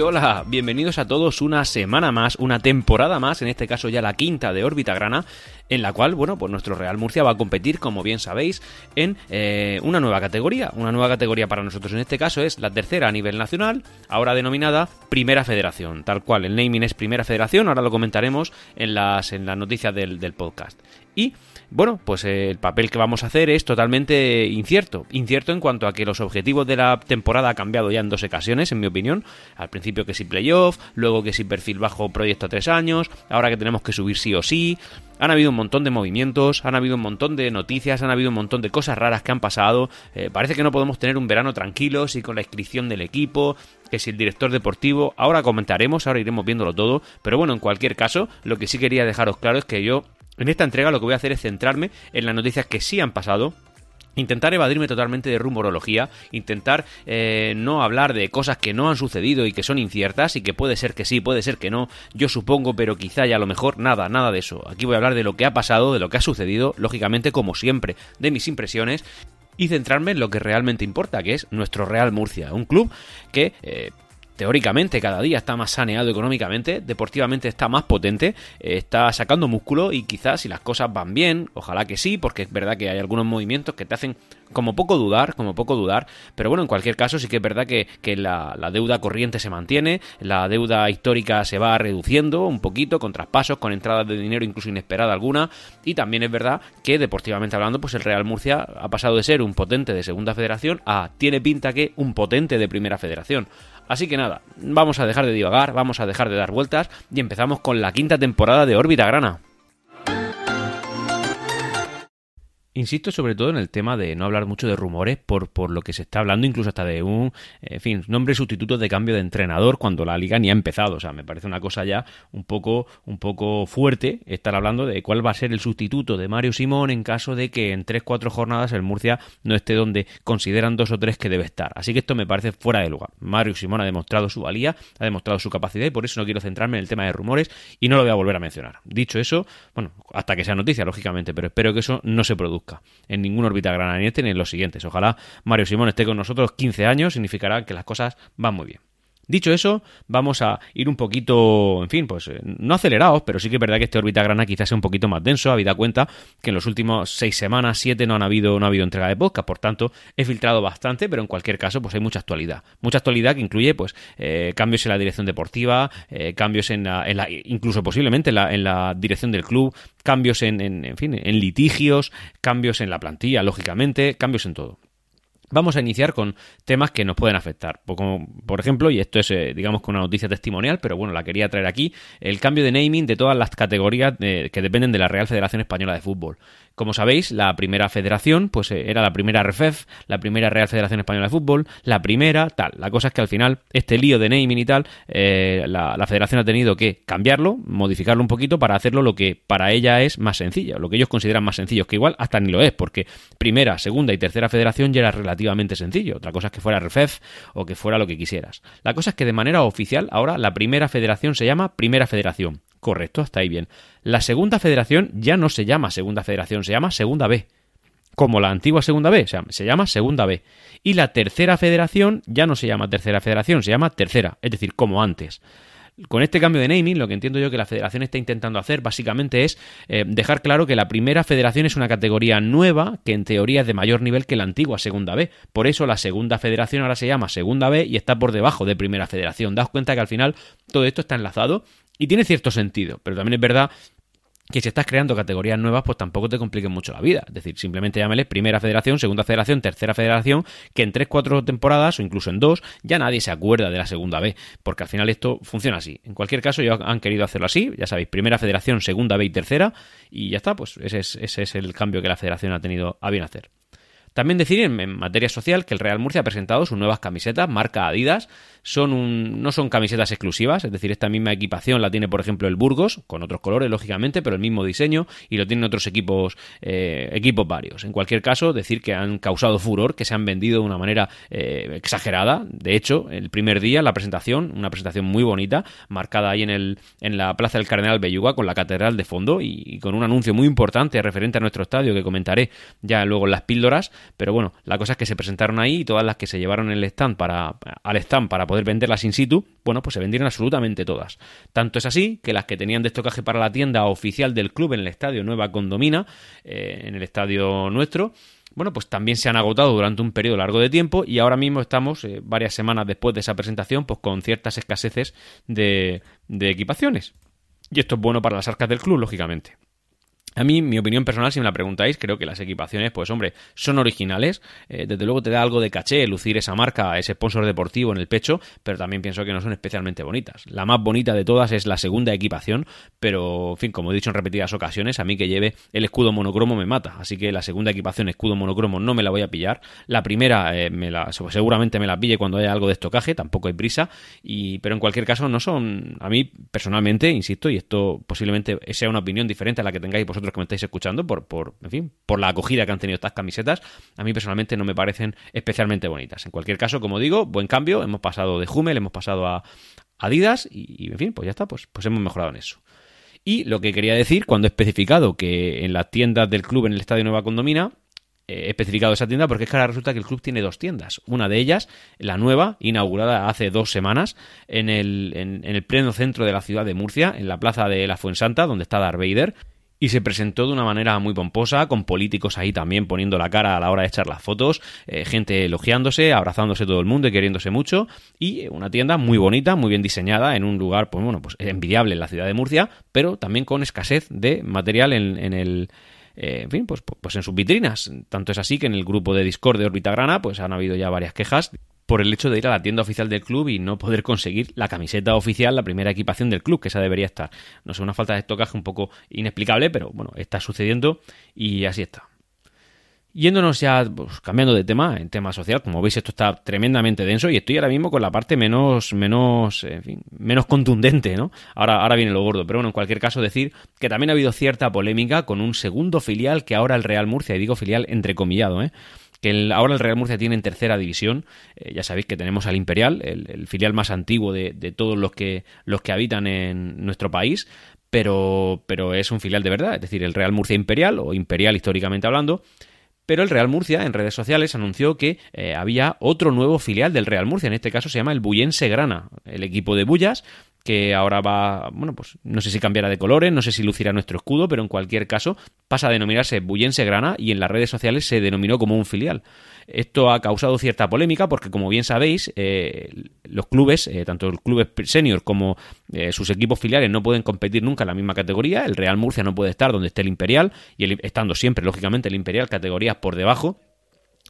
Hola, bienvenidos a todos una semana más, una temporada más, en este caso ya la quinta de Órbita Grana, en la cual, bueno, pues nuestro Real Murcia va a competir, como bien sabéis, en eh, una nueva categoría. Una nueva categoría para nosotros en este caso es la tercera a nivel nacional, ahora denominada Primera Federación. Tal cual, el naming es Primera Federación, ahora lo comentaremos en las, en las noticias del, del podcast. Y bueno, pues eh, el papel que vamos a hacer es totalmente incierto. Incierto en cuanto a que los objetivos de la temporada han cambiado ya en dos ocasiones, en mi opinión. Al principio que si playoff, luego que si perfil bajo proyecto a tres años, ahora que tenemos que subir sí o sí. Han habido un montón de movimientos, han habido un montón de noticias, han habido un montón de cosas raras que han pasado. Eh, parece que no podemos tener un verano tranquilo, si con la inscripción del equipo, que si el director deportivo. Ahora comentaremos, ahora iremos viéndolo todo. Pero bueno, en cualquier caso, lo que sí quería dejaros claro es que yo en esta entrega lo que voy a hacer es centrarme en las noticias que sí han pasado, Intentar evadirme totalmente de rumorología, intentar eh, no hablar de cosas que no han sucedido y que son inciertas y que puede ser que sí, puede ser que no, yo supongo, pero quizá ya a lo mejor nada, nada de eso. Aquí voy a hablar de lo que ha pasado, de lo que ha sucedido, lógicamente como siempre, de mis impresiones y centrarme en lo que realmente importa, que es nuestro Real Murcia, un club que eh, teóricamente cada día está más saneado económicamente, deportivamente está más potente, eh, está sacando músculo y quizás si las cosas van bien, ojalá que sí, porque es verdad que hay algunos movimientos que te hacen como poco dudar, como poco dudar, pero bueno, en cualquier caso sí que es verdad que, la, la, deuda corriente se mantiene, la deuda histórica se va reduciendo un poquito, con traspasos, con entradas de dinero incluso inesperada alguna, y también es verdad que deportivamente hablando, pues el Real Murcia ha pasado de ser un potente de segunda federación a tiene pinta que un potente de primera federación. Así que nada, vamos a dejar de divagar, vamos a dejar de dar vueltas y empezamos con la quinta temporada de Órbita Grana. Insisto sobre todo en el tema de no hablar mucho de rumores por, por lo que se está hablando, incluso hasta de un, en fin, nombre sustituto de cambio de entrenador cuando la liga ni ha empezado. O sea, me parece una cosa ya un poco, un poco fuerte estar hablando de cuál va a ser el sustituto de Mario Simón en caso de que en 3-4 jornadas el Murcia no esté donde consideran dos o tres que debe estar. Así que esto me parece fuera de lugar. Mario Simón ha demostrado su valía, ha demostrado su capacidad y por eso no quiero centrarme en el tema de rumores y no lo voy a volver a mencionar. Dicho eso, bueno, hasta que sea noticia, lógicamente, pero espero que eso no se produzca en ningún órbita grananiente ni en los siguientes. Ojalá Mario Simón esté con nosotros 15 años, significará que las cosas van muy bien. Dicho eso, vamos a ir un poquito, en fin, pues eh, no acelerados, pero sí que es verdad que este órbita grana quizás sea un poquito más denso, habida cuenta que en los últimos seis semanas, siete, no han habido, no ha habido entrega de podcast, por tanto, he filtrado bastante, pero en cualquier caso, pues hay mucha actualidad. Mucha actualidad que incluye, pues, eh, cambios en la dirección deportiva, eh, cambios en la, incluso posiblemente en la, en la, dirección del club, cambios en, en, en fin, en litigios, cambios en la plantilla, lógicamente, cambios en todo. Vamos a iniciar con temas que nos pueden afectar. Como, por ejemplo, y esto es, eh, digamos, con una noticia testimonial, pero bueno, la quería traer aquí, el cambio de naming de todas las categorías eh, que dependen de la Real Federación Española de Fútbol. Como sabéis, la primera federación, pues eh, era la primera RFEF, la primera Real Federación Española de Fútbol, la primera, tal. La cosa es que al final, este lío de naming y tal, la, la, federación ha tenido que cambiarlo, modificarlo un poquito para hacerlo lo que para ella es más sencillo, lo que ellos consideran más sencillo, que igual hasta ni lo es, porque primera, segunda y tercera federación ya era relativamente sencillo. Otra cosa es que fuera RFEF o que fuera lo que quisieras. La cosa es que de manera oficial ahora la primera federación se llama Primera Federación. Correcto, hasta ahí bien. La segunda federación ya no se llama Segunda Federación, se llama Segunda B. Como la antigua Segunda B, se llama Segunda B. Y la tercera federación ya no se llama Tercera Federación, se llama Tercera, es decir, como antes. Con este cambio de naming, lo que entiendo yo que la federación está intentando hacer básicamente es eh, dejar claro que la primera federación es una categoría nueva que en teoría es de mayor nivel que la antigua segunda B. Por eso la segunda federación ahora se llama segunda B y está por debajo de primera federación. Daos cuenta que al final todo esto está enlazado y tiene cierto sentido, pero también es verdad que si estás creando categorías nuevas, pues tampoco te compliquen mucho la vida. Es decir, simplemente llámale primera federación, segunda federación, tercera federación, que en tres, cuatro temporadas o incluso en dos, ya nadie se acuerda de la segunda B, porque al final esto funciona así. En cualquier caso, ellos han querido hacerlo así, ya sabéis, primera federación, segunda B y tercera, y ya está, pues ese es, ese es el cambio que la federación ha tenido a bien hacer. También decir en, materia social que el Real Murcia ha presentado sus nuevas camisetas, marca Adidas. Son un, no son camisetas exclusivas, es decir, esta misma equipación la tiene, por ejemplo, el Burgos, con otros colores, lógicamente, pero el mismo diseño, y lo tienen otros equipos, eh, equipos varios. En cualquier caso, decir que han causado furor, que se han vendido de una manera eh, exagerada. De hecho, el primer día, la presentación, una presentación muy bonita, marcada ahí en, el, en la Plaza del Cardenal Belluga, con la catedral de fondo y con un anuncio muy importante referente a nuestro estadio que comentaré ya luego en las píldoras pero bueno, la cosa es que se presentaron ahí y todas las que se llevaron el stand para, al stand para poder venderlas in situ, bueno, pues se vendieron absolutamente todas. Tanto es así que las que tenían de estocaje para la tienda oficial del club en el estadio Nueva Condomina, eh, en el estadio nuestro, bueno, pues también se han agotado durante un periodo largo de tiempo y ahora mismo estamos, eh, varias semanas después de esa presentación, pues con ciertas escaseces de equipaciones. Y esto es bueno para las arcas del club, lógicamente. A mí, mi opinión personal, si me la preguntáis, creo que las equipaciones, pues hombre, son originales. Eh, desde luego te da algo de caché lucir esa marca, ese sponsor deportivo en el pecho, pero también pienso que no son especialmente bonitas. La más bonita de todas es la segunda equipación, pero, en fin, como he dicho en repetidas ocasiones, a mí que lleve el escudo monocromo me mata. Así que la segunda equipación, escudo monocromo, no me la voy a pillar. La primera, eh, me la, seguramente me la pille cuando haya algo de estocaje, tampoco hay prisa. Y, pero en cualquier caso, no son, a mí personalmente, insisto, y esto posiblemente sea una opinión diferente a la que tengáis vosotros que me estáis escuchando, por, por, en fin, por la acogida que han tenido estas camisetas, a mí personalmente no me parecen especialmente bonitas. En cualquier caso, como digo, buen cambio, hemos pasado de Hummel, hemos pasado a Adidas y, en fin, pues ya está, pues, pues hemos mejorado en eso. Y lo que quería decir, cuando he especificado que en las tiendas del club en el Estadio Nueva Condomina, he especificado esa tienda porque es que ahora resulta que el club tiene dos tiendas. Una de ellas, la nueva, inaugurada hace dos semanas, en el, en, el pleno centro de la ciudad de Murcia, en la plaza de la Fuensanta, donde está Darth y se presentó de una manera muy pomposa, con políticos ahí también poniendo la cara a la hora de echar las fotos, eh, gente elogiándose, abrazándose todo el mundo y queriéndose mucho, y una tienda muy bonita, muy bien diseñada, en un lugar, pues bueno, pues envidiable en la ciudad de Murcia, pero también con escasez de material en, el eh, en fin, pues, pues en sus vitrinas. Tanto es así que en el grupo de Discord de Orbita Grana, pues han habido ya varias quejas por el hecho de ir a la tienda oficial del club y no poder conseguir la camiseta oficial, la primera equipación del club, que esa debería estar. No sé, una falta de estocaje un poco inexplicable, pero bueno, está sucediendo y así está. Yéndonos ya, pues, cambiando de tema, en tema social, como veis esto está tremendamente denso y estoy ahora mismo con la parte menos, menos, en menos contundente, ¿no? Ahora, ahora viene lo gordo, pero bueno, en cualquier caso decir que también ha habido cierta polémica con un segundo filial que ahora el Real Murcia, y digo filial entrecomillado, ¿eh? Que ahora el Real Murcia tiene en tercera división. Eh, ya sabéis que tenemos al Imperial, el, filial más antiguo de, todos los que, los que habitan en nuestro país, pero, pero es un filial de verdad, es decir, el Real Murcia Imperial, o Imperial históricamente hablando. Pero el Real Murcia en redes sociales anunció que eh, había otro nuevo filial del Real Murcia, en este caso se llama el Bullense Grana, el equipo de Bullas, que ahora va, bueno, pues no sé si cambiará de colores, no sé si lucirá nuestro escudo, pero en cualquier caso pasa a denominarse Bullense Grana y en las redes sociales se denominó como un filial. Esto ha causado cierta polémica porque, como bien sabéis, eh, los clubes, eh, tanto el club senior como eh, sus equipos filiales, no pueden competir nunca en la misma categoría. El Real Murcia no puede estar donde esté el Imperial y estando siempre, lógicamente, el Imperial categorías por debajo.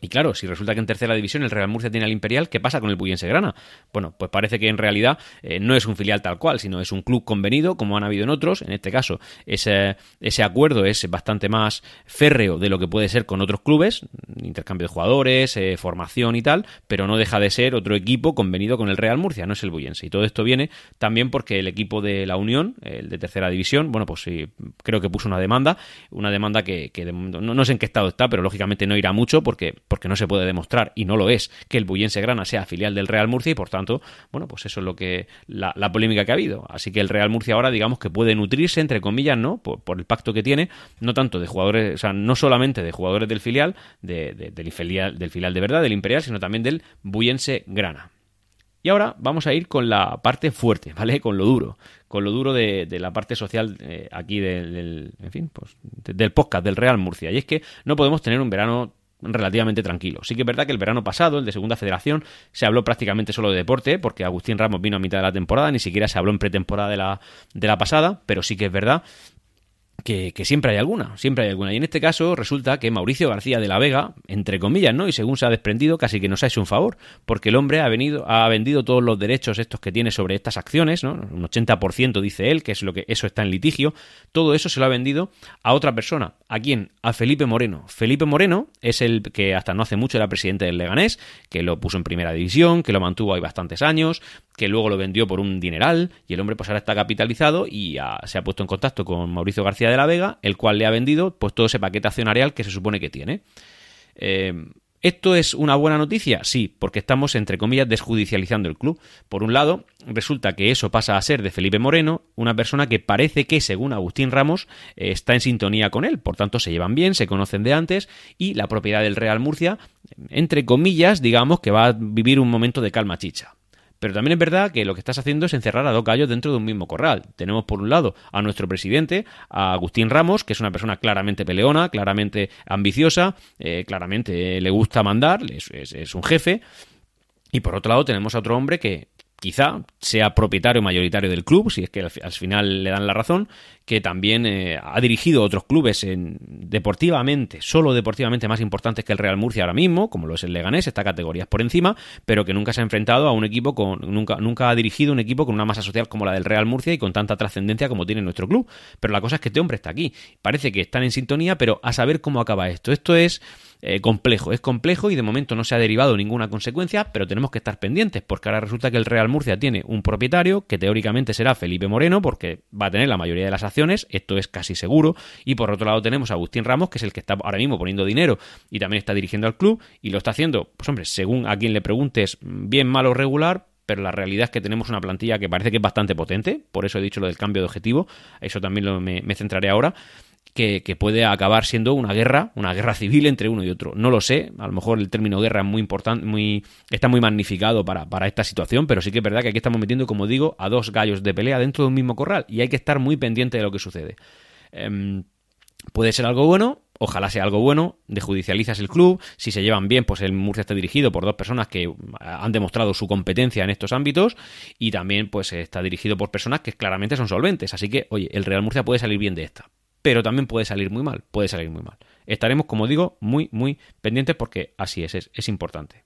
Y claro, si resulta que en tercera división el Real Murcia tiene al Imperial, ¿qué pasa con el Bullense Grana? Bueno, pues parece que en realidad eh, no es un filial tal cual, sino es un club convenido, como han habido en otros. En este caso, ese, ese acuerdo es bastante más férreo de lo que puede ser con otros clubes, intercambio de jugadores, eh, formación y tal, pero no deja de ser otro equipo convenido con el Real Murcia, no es el Bullense. Y todo esto viene también porque el equipo de la Unión, el de tercera división, bueno, pues sí, creo que puso una demanda, una demanda que, no, no sé en qué estado está, pero lógicamente no irá mucho porque porque no se puede demostrar, y no lo es, que el Bullense Grana sea filial del Real Murcia y por tanto, bueno, pues eso es lo que la, polémica que ha habido. Así que el Real Murcia ahora, digamos que puede nutrirse, entre comillas, ¿no? Por, el pacto que tiene, no tanto de jugadores, o sea, no solamente de jugadores del filial, del, filial, del filial de verdad, del Imperial, sino también del Bullense Grana. Y ahora vamos a ir con la parte fuerte, ¿vale? Con lo duro, con lo duro de, la parte social eh, aquí del, en fin, pues, del podcast del Real Murcia. Y es que no podemos tener un verano relativamente tranquilo. Sí que es verdad que el verano pasado, el de Segunda Federación, se habló prácticamente solo de deporte, porque Agustín Ramos vino a mitad de la temporada, ni siquiera se habló en pretemporada de la, de la pasada, pero sí que es verdad que, siempre hay alguna, siempre hay alguna. Y en este caso resulta que Mauricio García de la Vega, entre comillas, ¿no? Y según se ha desprendido, casi que nos ha hecho un favor, porque el hombre ha venido, ha vendido todos los derechos estos que tiene sobre estas acciones, ¿no? Un 80% dice él, que es lo que eso está en litigio, todo eso se lo ha vendido a otra persona. ¿A quién? A Felipe Moreno. Felipe Moreno es el que hasta no hace mucho era presidente del Leganés, que lo puso en primera división, que lo mantuvo ahí bastantes años, que luego lo vendió por un dineral, y el hombre pues ahora está capitalizado y se ha puesto en contacto con Mauricio García de la Vega, el cual le ha vendido pues todo ese paquete accionarial que se supone que tiene. Eh, ¿Esto es una buena noticia? Sí, porque estamos, entre comillas, desjudicializando el club. Por un lado, resulta que eso pasa a ser de Felipe Moreno, una persona que parece que, según Agustín Ramos, eh, está en sintonía con él. Por tanto, se llevan bien, se conocen de antes y la propiedad del Real Murcia, entre comillas, digamos que va a vivir un momento de calma chicha. Pero también es verdad que lo que estás haciendo es encerrar a dos gallos dentro de un mismo corral. Tenemos por un lado a nuestro presidente, a Agustín Ramos, que es una persona claramente peleona, claramente ambiciosa, eh, claramente le gusta mandar, es un jefe. Y por otro lado tenemos a otro hombre que quizá sea propietario mayoritario del club, si es que al, final le dan la razón, que también eh, ha dirigido otros clubes en, deportivamente, solo deportivamente más importantes que el Real Murcia ahora mismo, como lo es el Leganés, está categorías por encima, pero que nunca se ha enfrentado a un equipo con, nunca, nunca ha dirigido un equipo con una masa social como la del Real Murcia y con tanta trascendencia como tiene nuestro club. Pero la cosa es que este hombre está aquí. Parece que están en sintonía, pero a saber cómo acaba esto. Esto es eh, complejo. Es complejo y de momento no se ha derivado ninguna consecuencia, pero tenemos que estar pendientes, porque ahora resulta que el Real Murcia tiene un propietario que teóricamente será Felipe Moreno, porque va a tener la mayoría de las acciones, esto es casi seguro, y por otro lado tenemos a Agustín Ramos, que es el que está ahora mismo poniendo dinero y también está dirigiendo al club, y lo está haciendo, pues hombre, según a quien le preguntes, bien, malo, regular, pero la realidad es que tenemos una plantilla que parece que es bastante potente, por eso he dicho lo del cambio de objetivo, eso también lo, me, centraré ahora, que, puede acabar siendo una guerra, una guerra civil entre uno y otro. No lo sé, a lo mejor el término guerra es muy importante, muy, está muy magnificado para, para esta situación, pero sí que es verdad que aquí estamos metiendo, como digo, a dos gallos de pelea dentro de un mismo corral y hay que estar muy pendiente de lo que sucede. Em, puede ser algo bueno, ojalá sea algo bueno, judicializas el club, si se llevan bien, pues el Murcia está dirigido por dos personas que han demostrado su competencia en estos ámbitos y también pues está dirigido por personas que claramente son solventes, así que oye, el Real Murcia puede salir bien de esta pero también puede salir muy mal, puede salir muy mal. Estaremos, como digo, muy, muy pendientes porque así es, es, importante.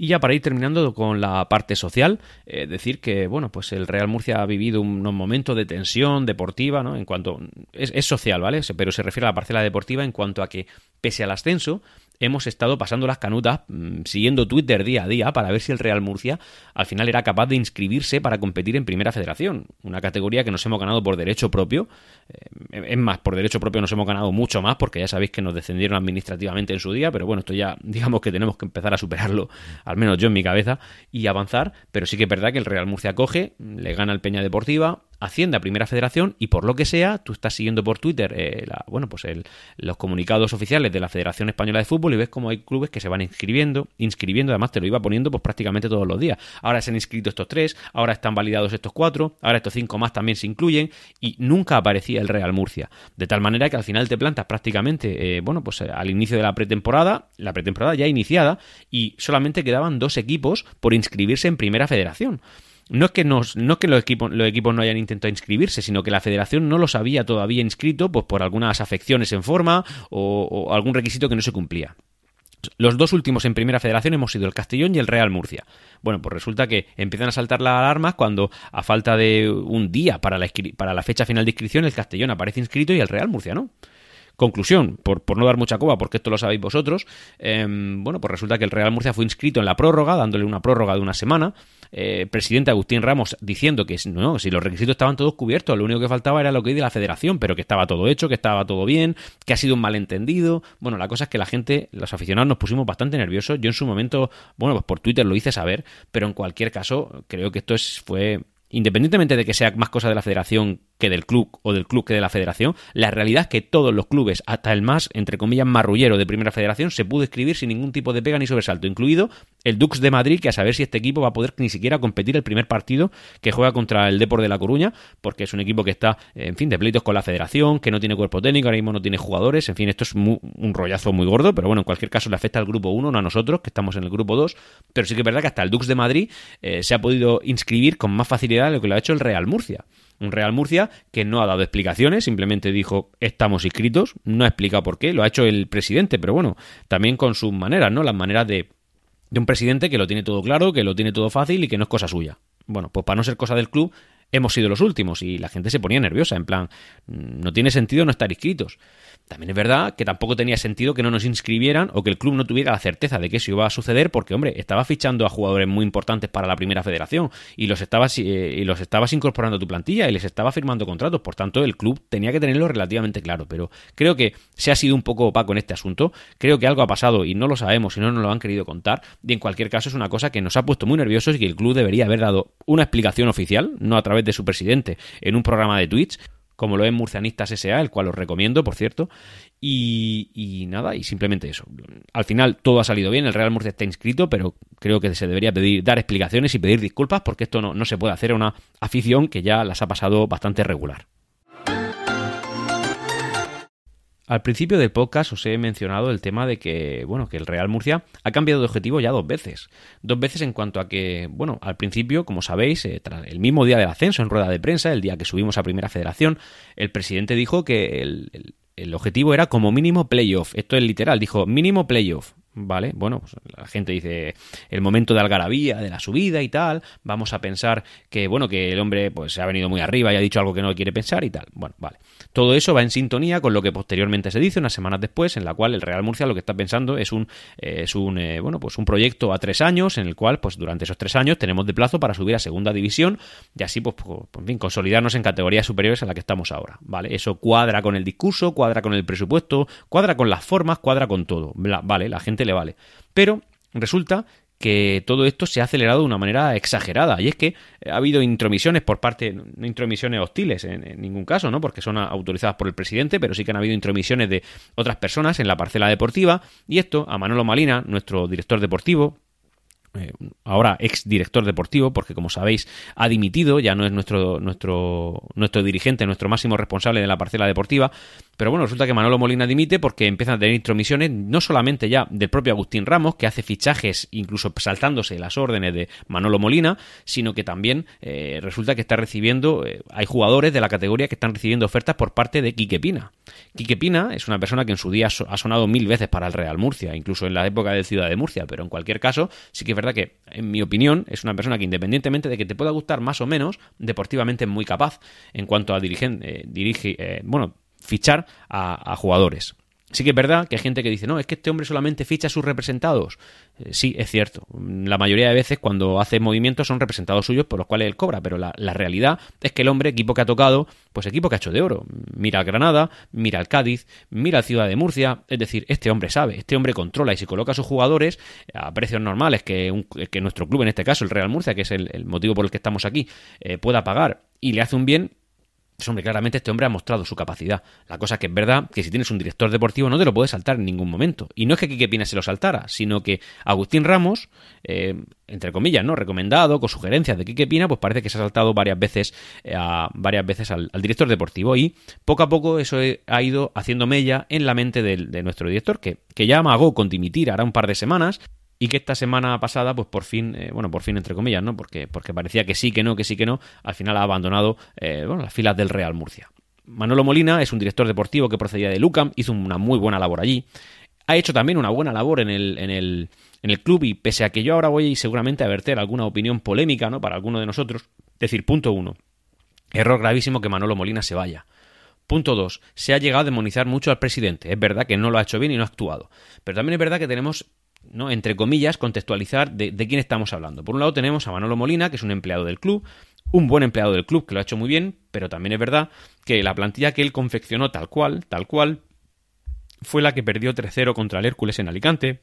Y ya para ir terminando con la parte social, eh, decir que bueno, pues el Real Murcia ha vivido unos momentos de tensión deportiva, ¿no? En cuanto es, es, social, ¿vale? Pero se refiere a la parcela deportiva en cuanto a que pese al ascenso, hemos estado pasando las canutas mm, siguiendo Twitter día a día para ver si el Real Murcia al final era capaz de inscribirse para competir en Primera Federación, una categoría que nos hemos ganado por derecho propio. Eh, es más, por derecho propio nos hemos ganado mucho más porque ya sabéis que nos descendieron administrativamente en su día, pero bueno, esto ya digamos que tenemos que empezar a superarlo, al menos yo en mi cabeza, y avanzar, pero sí que es verdad que el Real Murcia coge, le gana el Peña Deportiva, asciende a Primera Federación y por lo que sea, tú estás siguiendo por Twitter eh, bueno, pues los comunicados oficiales de la Federación Española de Fútbol y ves como hay clubes que se van inscribiendo, inscribiendo, además te lo iba poniendo pues prácticamente todos los días. Ahora se han inscrito estos tres, ahora están validados estos cuatro, ahora estos cinco más también se incluyen y nunca aparecía el Real Murcia. De tal manera que al final te plantas prácticamente, eh, bueno, pues eh, al inicio de la pretemporada, la pretemporada ya iniciada y solamente quedaban dos equipos por inscribirse en Primera Federación no es que, nos, no que los, equipos, los equipos no hayan intentado inscribirse, sino que la federación no los había todavía inscrito pues, por algunas afecciones en forma o, algún requisito que no se cumplía. Los dos últimos en primera federación hemos sido el Castellón y el Real Murcia. Bueno, pues resulta que empiezan a saltar las alarmas cuando, a falta de un día para la, para la fecha final de inscripción, el Castellón aparece inscrito y el Real Murcia no. Conclusión, por, por, no dar mucha coba, porque esto lo sabéis vosotros, em, bueno, pues resulta que el Real Murcia fue inscrito en la prórroga, dándole una prórroga de una semana, eh, presidente Agustín Ramos diciendo que no, si los requisitos estaban todos cubiertos, lo único que faltaba era lo que de la federación, pero que estaba todo hecho, que estaba todo bien, que ha sido un malentendido. Bueno, la cosa es que la gente, los aficionados nos pusimos bastante nerviosos. Yo en su momento, bueno, pues por Twitter lo hice saber, pero en cualquier caso, creo que esto es, fue independientemente de que sea más cosa de la federación que del club o del club que de la federación, la realidad es que todos los clubes, hasta el más, entre comillas, marrullero de primera federación, se pudo escribir sin ningún tipo de pega ni sobresalto, incluido el Dux de Madrid, que a saber si este equipo va a poder ni siquiera competir el primer partido que juega contra el Depor de La Coruña, porque es un equipo que está, en fin, de pleitos con la federación, que no tiene cuerpo técnico, ahora mismo no tiene jugadores, en fin, esto es un rollazo muy gordo, pero bueno, en cualquier caso le afecta al grupo 1, no a nosotros, que estamos en el grupo 2, pero sí que es verdad que hasta el Dux de Madrid eh, se ha podido inscribir con más facilidad de lo que lo ha hecho el Real Murcia. Un Real Murcia que no ha dado explicaciones, simplemente dijo estamos inscritos, no ha explicado por qué, lo ha hecho el presidente, pero bueno, también con sus maneras, ¿no? Las maneras de, de un presidente que lo tiene todo claro, que lo tiene todo fácil y que no es cosa suya. Bueno, pues para no ser cosa del club, hemos sido los últimos y la gente se ponía nerviosa, en plan, no tiene sentido no estar inscritos. También es verdad que tampoco tenía sentido que no nos inscribieran o que el club no tuviera la certeza de que eso iba a suceder porque, hombre, estaba fichando a jugadores muy importantes para la primera federación y los estabas, eh, y los estabas incorporando a tu plantilla y les estaba firmando contratos. Por tanto, el club tenía que tenerlo relativamente claro. Pero creo que se ha sido un poco opaco en este asunto. Creo que algo ha pasado y no lo sabemos y no nos lo han querido contar. Y en cualquier caso es una cosa que nos ha puesto muy nerviosos y que el club debería haber dado una explicación oficial, no a través de su presidente, en un programa de Twitch como lo es Murcianistas S.A., el cual os recomiendo, por cierto. Y, nada, y simplemente eso. Al final todo ha salido bien, el Real Murcia está inscrito, pero creo que se debería pedir, dar explicaciones y pedir disculpas porque esto no, no se puede hacer a una afición que ya las ha pasado bastante regular. Al principio del podcast os he mencionado el tema de que, bueno, que el Real Murcia ha cambiado de objetivo ya dos veces. Dos veces en cuanto a que, bueno, al principio, como sabéis, eh, el mismo día del ascenso, en rueda de prensa, el día que subimos a Primera Federación, el presidente dijo que el, el objetivo era como mínimo playoff. Esto es literal, dijo mínimo playoff. ¿vale? Bueno, pues la gente dice el momento de algarabía, de la subida y tal, vamos a pensar que, bueno, que el hombre pues se ha venido muy arriba y ha dicho algo que no quiere pensar y tal. Bueno, vale. Todo eso va en sintonía con lo que posteriormente se dice unas semanas después, en la cual el Real Murcia lo que está pensando es un, es un eh, bueno, pues un proyecto a tres años, en el cual, pues durante esos tres años tenemos de plazo para subir a segunda división y así, pues, pues, en fin, consolidarnos en categorías superiores a la que estamos ahora, ¿vale? Eso cuadra con el discurso, cuadra con el presupuesto, cuadra con las formas, cuadra con todo, ¿vale? La gente le vale. Pero resulta que todo esto se ha acelerado de una manera exagerada. Y es que ha habido intromisiones por parte, no intromisiones hostiles en, ningún caso, ¿no? Porque son autorizadas por el presidente, pero sí que han habido intromisiones de otras personas en la parcela deportiva. Y esto a Manolo Malina, nuestro director deportivo, eh, ahora ex director deportivo, porque como sabéis ha dimitido, ya no es nuestro, nuestro, nuestro dirigente, nuestro máximo responsable de la parcela deportiva, pero bueno, resulta que Manolo Molina dimite porque empiezan a tener intromisiones no solamente ya del propio Agustín Ramos, que hace fichajes incluso saltándose las órdenes de Manolo Molina, sino que también eh, resulta que está recibiendo, eh, hay jugadores de la categoría que están recibiendo ofertas por parte de Quique Pina. Quique Pina es una persona que en su día ha sonado mil veces para el Real Murcia, incluso en la época de Ciudad de Murcia, pero en cualquier caso sí que verdad que, en mi opinión, es una persona que independientemente de que te pueda gustar más o menos, deportivamente es muy capaz en cuanto a dirigir, eh, dirige, bueno, fichar a, jugadores. Sí que es verdad que hay gente que dice, no, es que este hombre solamente ficha a sus representados. Eh, sí, es cierto. La mayoría de veces cuando hace movimientos son representados suyos por los cuales él cobra, pero la, realidad es que el hombre, equipo que ha tocado, pues equipo que ha hecho de oro. Mira al Granada, mira al Cádiz, mira al Ciudad de Murcia. Es decir, este hombre sabe, este hombre controla y si coloca a sus jugadores a precios normales que, que nuestro club, en este caso el Real Murcia, que es el, motivo por el que estamos aquí, eh, pueda pagar y le hace un bien, pues hombre, claramente este hombre ha mostrado su capacidad. La cosa que es verdad que si tienes un director deportivo no te lo puedes saltar en ningún momento. Y no es que Quique Pina se lo saltara, sino que Agustín Ramos, eh, entre comillas, ¿no? Recomendado, con sugerencias de Quique Pina, pues parece que se ha saltado varias veces, eh, a, varias veces al, director deportivo. Y poco a poco eso ha ido haciendo mella en la mente de, nuestro director, que, que ya amagó con dimitir hará un par de semanas, y que esta semana pasada, pues por fin, eh, bueno, por fin entre comillas, ¿no? Porque, porque parecía que sí, que no, que sí, que no, al final ha abandonado eh, las filas del Real Murcia. Manolo Molina es un director deportivo que procedía de Lucam, hizo una muy buena labor allí. Ha hecho también una buena labor en el, en el, en el club y pese a que yo ahora voy seguramente a verter alguna opinión polémica, ¿no? Para alguno de nosotros. Decir, punto uno. Error gravísimo que Manolo Molina se vaya. Punto dos. Se ha llegado a demonizar mucho al presidente. Es verdad que no lo ha hecho bien y no ha actuado. Pero también es verdad que tenemos ¿no? entre comillas, contextualizar de, quién estamos hablando. Por un lado tenemos a Manolo Molina, que es un empleado del club, un buen empleado del club que lo ha hecho muy bien, pero también es verdad que la plantilla que él confeccionó tal cual, tal cual, fue la que perdió 3-0 contra el Hércules en Alicante,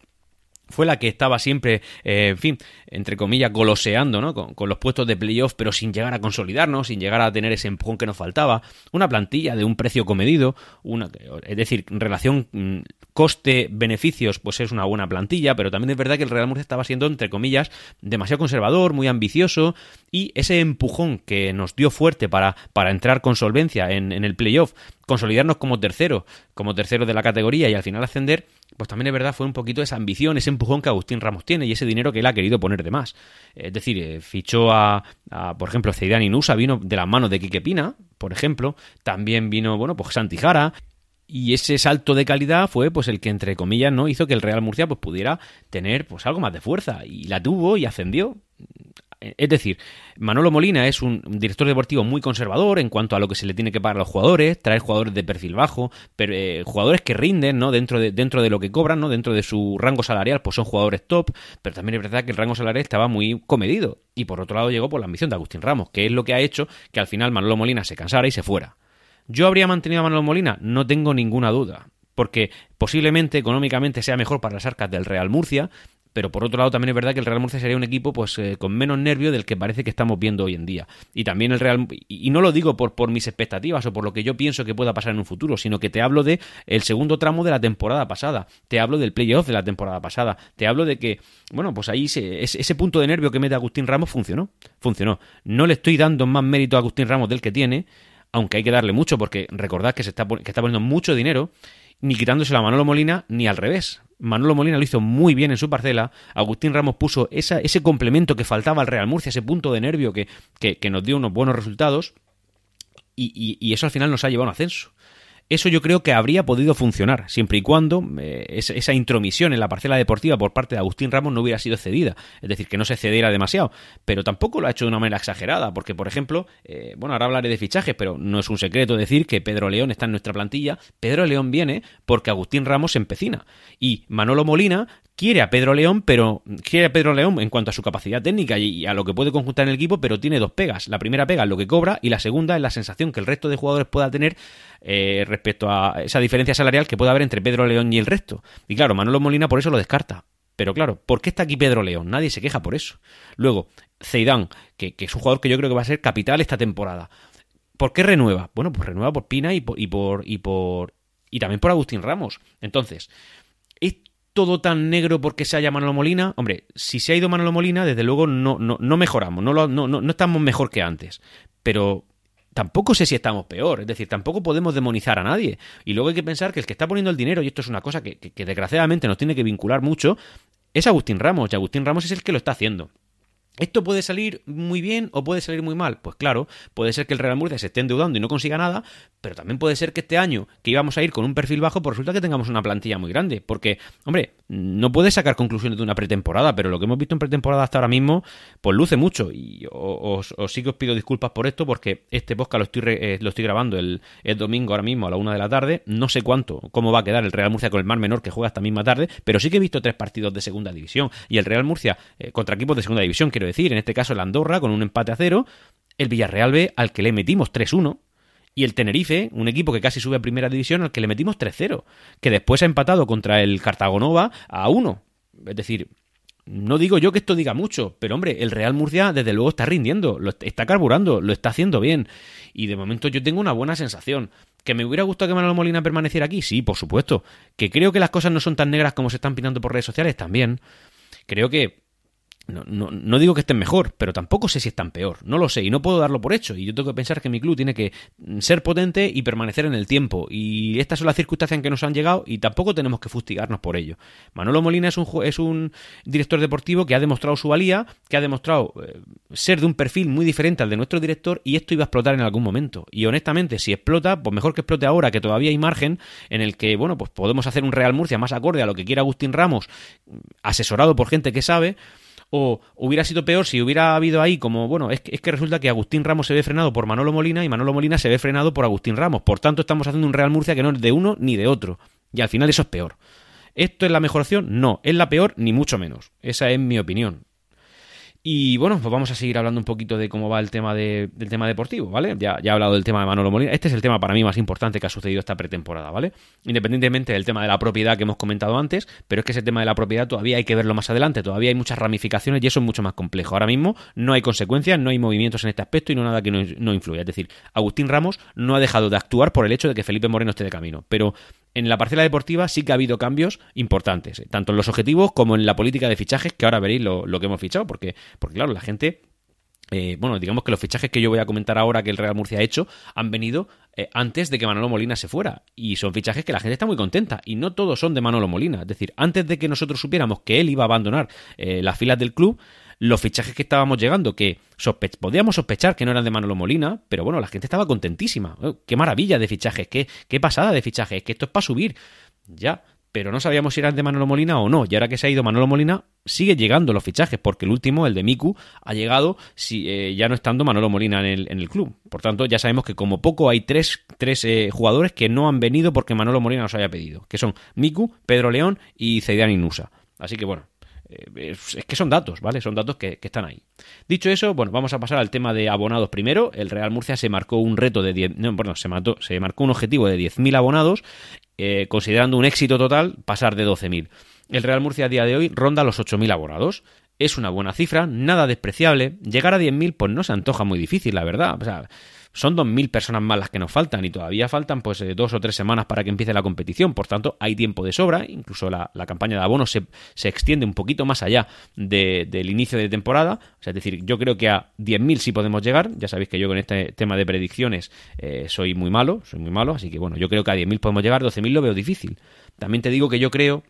fue la que estaba siempre, eh, en fin, entre comillas, goloseando, ¿no? Con, los puestos de playoff, pero sin llegar a consolidarnos, sin llegar a tener ese empujón que nos faltaba. Una plantilla de un precio comedido, una, es decir, relación mm, coste-beneficios, pues es una buena plantilla, pero también es verdad que el Real Murcia estaba siendo, entre comillas, demasiado conservador, muy ambicioso, y ese empujón que nos dio fuerte para, para entrar con solvencia en, en el playoff consolidarnos como tercero, como tercero de la categoría y al final ascender, pues también es verdad, fue un poquito esa ambición, ese empujón que Agustín Ramos tiene y ese dinero que él ha querido poner de más. Es decir, eh, fichó a, por ejemplo, Zeidan Inusa, vino de las manos de Quique Pina, por ejemplo, también vino, bueno, pues Santi Jara, y ese salto de calidad fue pues el que entre comillas no hizo que el Real Murcia pues pudiera tener pues algo más de fuerza y la tuvo y ascendió es decir, Manolo Molina es un director deportivo muy conservador en cuanto a lo que se le tiene que pagar a los jugadores, traer jugadores de perfil bajo, pero, eh, jugadores que rinden, ¿no? Dentro de, dentro de lo que cobran, ¿no? Dentro de su rango salarial, pues son jugadores top, pero también es verdad que el rango salarial estaba muy comedido. Y por otro lado llegó por la ambición de Agustín Ramos, que es lo que ha hecho que al final Manolo Molina se cansara y se fuera. ¿Yo habría mantenido a Manolo Molina? No tengo ninguna duda porque posiblemente económicamente sea mejor para las arcas del Real Murcia, pero por otro lado también es verdad que el Real Murcia sería un equipo pues eh, con menos nervio del que parece que estamos viendo hoy en día. Y también el Real y no lo digo por, por mis expectativas o por lo que yo pienso que pueda pasar en un futuro, sino que te hablo de el segundo tramo de la temporada pasada, te hablo del playoff de la temporada pasada, te hablo de que bueno, pues ahí ese, punto de nervio que mete Agustín Ramos funcionó, funcionó. No le estoy dando más mérito a Agustín Ramos del que tiene, aunque hay que darle mucho porque recordad que se está que está poniendo mucho dinero ni quitándoselo a Manolo Molina ni al revés. Manolo Molina lo hizo muy bien en su parcela. Agustín Ramos puso ese complemento que faltaba al Real Murcia, ese punto de nervio que, que, nos dio unos buenos resultados. Y, y, eso al final nos ha llevado a un ascenso. Eso yo creo que habría podido funcionar, siempre y cuando eh, esa intromisión en la parcela deportiva por parte de Agustín Ramos no hubiera sido cedida, es decir, que no se cediera demasiado, pero tampoco lo ha hecho de una manera exagerada, porque por ejemplo, eh, bueno, ahora hablaré de fichajes, pero no es un secreto decir que Pedro León está en nuestra plantilla, Pedro León viene porque Agustín Ramos se empecina, y Manolo Molina quiere a Pedro León, pero quiere a Pedro León en cuanto a su capacidad técnica y a lo que puede conjuntar en el equipo, pero tiene dos pegas. La primera pega es lo que cobra y la segunda es la sensación que el resto de jugadores pueda tener eh, respecto a esa diferencia salarial que puede haber entre Pedro León y el resto. Y claro, Manolo Molina por eso lo descarta. Pero claro, ¿por qué está aquí Pedro León? Nadie se queja por eso. Luego, Zeidán, que, es un jugador que yo creo que va a ser capital esta temporada. ¿Por qué renueva? Bueno, pues renueva por Pina y por, y por, y por y también por Agustín Ramos. Entonces, todo tan negro porque se haya Manolo Molina. Hombre, si se ha ido Manolo Molina, desde luego no, no, no mejoramos, no, no, no, estamos mejor que antes. Pero tampoco sé si estamos peor. Es decir, tampoco podemos demonizar a nadie. Y luego hay que pensar que el que está poniendo el dinero, y esto es una cosa que, que desgraciadamente nos tiene que vincular mucho, es Agustín Ramos. Y Agustín Ramos es el que lo está haciendo. ¿Esto puede salir muy bien o puede salir muy mal? Pues claro, puede ser que el Real Murcia se esté endeudando y no consiga nada, pero también puede ser que este año, que íbamos a ir con un perfil bajo, pues resulta que tengamos una plantilla muy grande. Porque, hombre, no puedes sacar conclusiones de una pretemporada, pero lo que hemos visto en pretemporada hasta ahora mismo, pues luce mucho. Y os, sí que os pido disculpas por esto, porque este podcast lo estoy, eh, lo estoy grabando el, domingo ahora mismo a la una de la tarde. No sé cuánto, cómo va a quedar el Real Murcia con el Mar Menor que juega esta misma tarde, pero sí que he visto tres partidos de segunda división. Y el Real Murcia eh, contra equipos de segunda división, quiero decir, en este caso el Andorra con un empate a cero, el Villarreal B al que le metimos 3-1, y el Tenerife, un equipo que casi sube a primera división, al que le metimos 3-0, que después ha empatado contra el Cartagonova a 1. Es decir, no digo yo que esto diga mucho, pero hombre, el Real Murcia desde luego está rindiendo, lo está carburando, lo está haciendo bien. Y de momento yo tengo una buena sensación. ¿Que me hubiera gustado que Manolo Molina permaneciera aquí? Sí, por supuesto. ¿Que creo que las cosas no son tan negras como se están pintando por redes sociales? También. Creo que no, no, no, digo que estén mejor, pero tampoco sé si están peor. No lo sé y no puedo darlo por hecho. Y yo tengo que pensar que mi club tiene que ser potente y permanecer en el tiempo. Y estas son las circunstancias en que nos han llegado y tampoco tenemos que fustigarnos por ello. Manolo Molina es un, es un director deportivo que ha demostrado su valía, que ha demostrado eh, ser de un perfil muy diferente al de nuestro director y esto iba a explotar en algún momento. Y honestamente, si explota, pues mejor que explote ahora, que todavía hay margen en el que, bueno, pues podemos hacer un Real Murcia más acorde a lo que quiera Agustín Ramos, asesorado por gente que sabe o hubiera sido peor si hubiera habido ahí como, bueno, es que, es que resulta que Agustín Ramos se ve frenado por Manolo Molina y Manolo Molina se ve frenado por Agustín Ramos. Por tanto, estamos haciendo un Real Murcia que no es de uno ni de otro. Y al final eso es peor. ¿Esto es la mejor opción? No, es la peor ni mucho menos. Esa es mi opinión. Y bueno, pues vamos a seguir hablando un poquito de cómo va el tema del tema deportivo, ¿vale? Ya, ya he hablado del tema de Manolo Molina. Este es el tema para mí más importante que ha sucedido esta pretemporada, ¿vale? Independientemente del tema de la propiedad que hemos comentado antes, pero es que ese tema de la propiedad todavía hay que verlo más adelante, todavía hay muchas ramificaciones y eso es mucho más complejo. Ahora mismo no hay consecuencias, no hay movimientos en este aspecto y no nada que no, no influya. Es decir, Agustín Ramos no ha dejado de actuar por el hecho de que Felipe Moreno esté de camino, pero en la parcela deportiva sí que ha habido cambios importantes, eh, tanto en los objetivos como en la política de fichajes, que ahora veréis lo, que hemos fichado, porque, porque claro, la gente eh, bueno, digamos que los fichajes que yo voy a comentar ahora que el Real Murcia ha hecho han venido eh, antes de que Manolo Molina se fuera. Y son fichajes que la gente está muy contenta. Y no todos son de Manolo Molina. Es decir, antes de que nosotros supiéramos que él iba a abandonar eh, las filas del club, los fichajes que estábamos llegando, que podíamos sospechar que no eran de Manolo Molina, pero bueno, la gente estaba contentísima. Oh, qué maravilla de fichajes, qué, qué pasada de fichajes, que esto es para subir. Ya, pero no sabíamos si eran de Manolo Molina o no. Y ahora que se ha ido Manolo Molina, sigue llegando los fichajes, porque el último, el de Miku, ha llegado si, eh, ya no estando Manolo Molina en el, en el, club. Por tanto, ya sabemos que como poco hay tres, tres eh, jugadores que no han venido porque Manolo Molina nos haya pedido, que son Miku, Pedro León y Zeidan Inusa. Así que bueno, eh, es que son datos, ¿vale? Son datos que, están ahí. Dicho eso, bueno, vamos a pasar al tema de abonados primero. El Real Murcia se marcó un reto de 10, no, bueno, se, mató, se marcó un objetivo de 10.000 abonados, eh, considerando un éxito total pasar de 12.000. El Real Murcia a día de hoy ronda los 8.000 abonados. Es una buena cifra, nada despreciable. Llegar a 10.000 pues no se antoja muy difícil, la verdad. O sea, son 2.000 personas más las que nos faltan y todavía faltan pues eh, dos o tres semanas para que empiece la competición. Por tanto, hay tiempo de sobra. Incluso la, campaña de abonos se, se, extiende un poquito más allá del inicio de temporada. O sea, es decir, yo creo que a 10.000 sí podemos llegar. Ya sabéis que yo con este tema de predicciones eh, soy muy malo, soy muy malo. Así que bueno, yo creo que a 10.000 podemos llegar. 12.000 lo veo difícil. También te digo que yo creo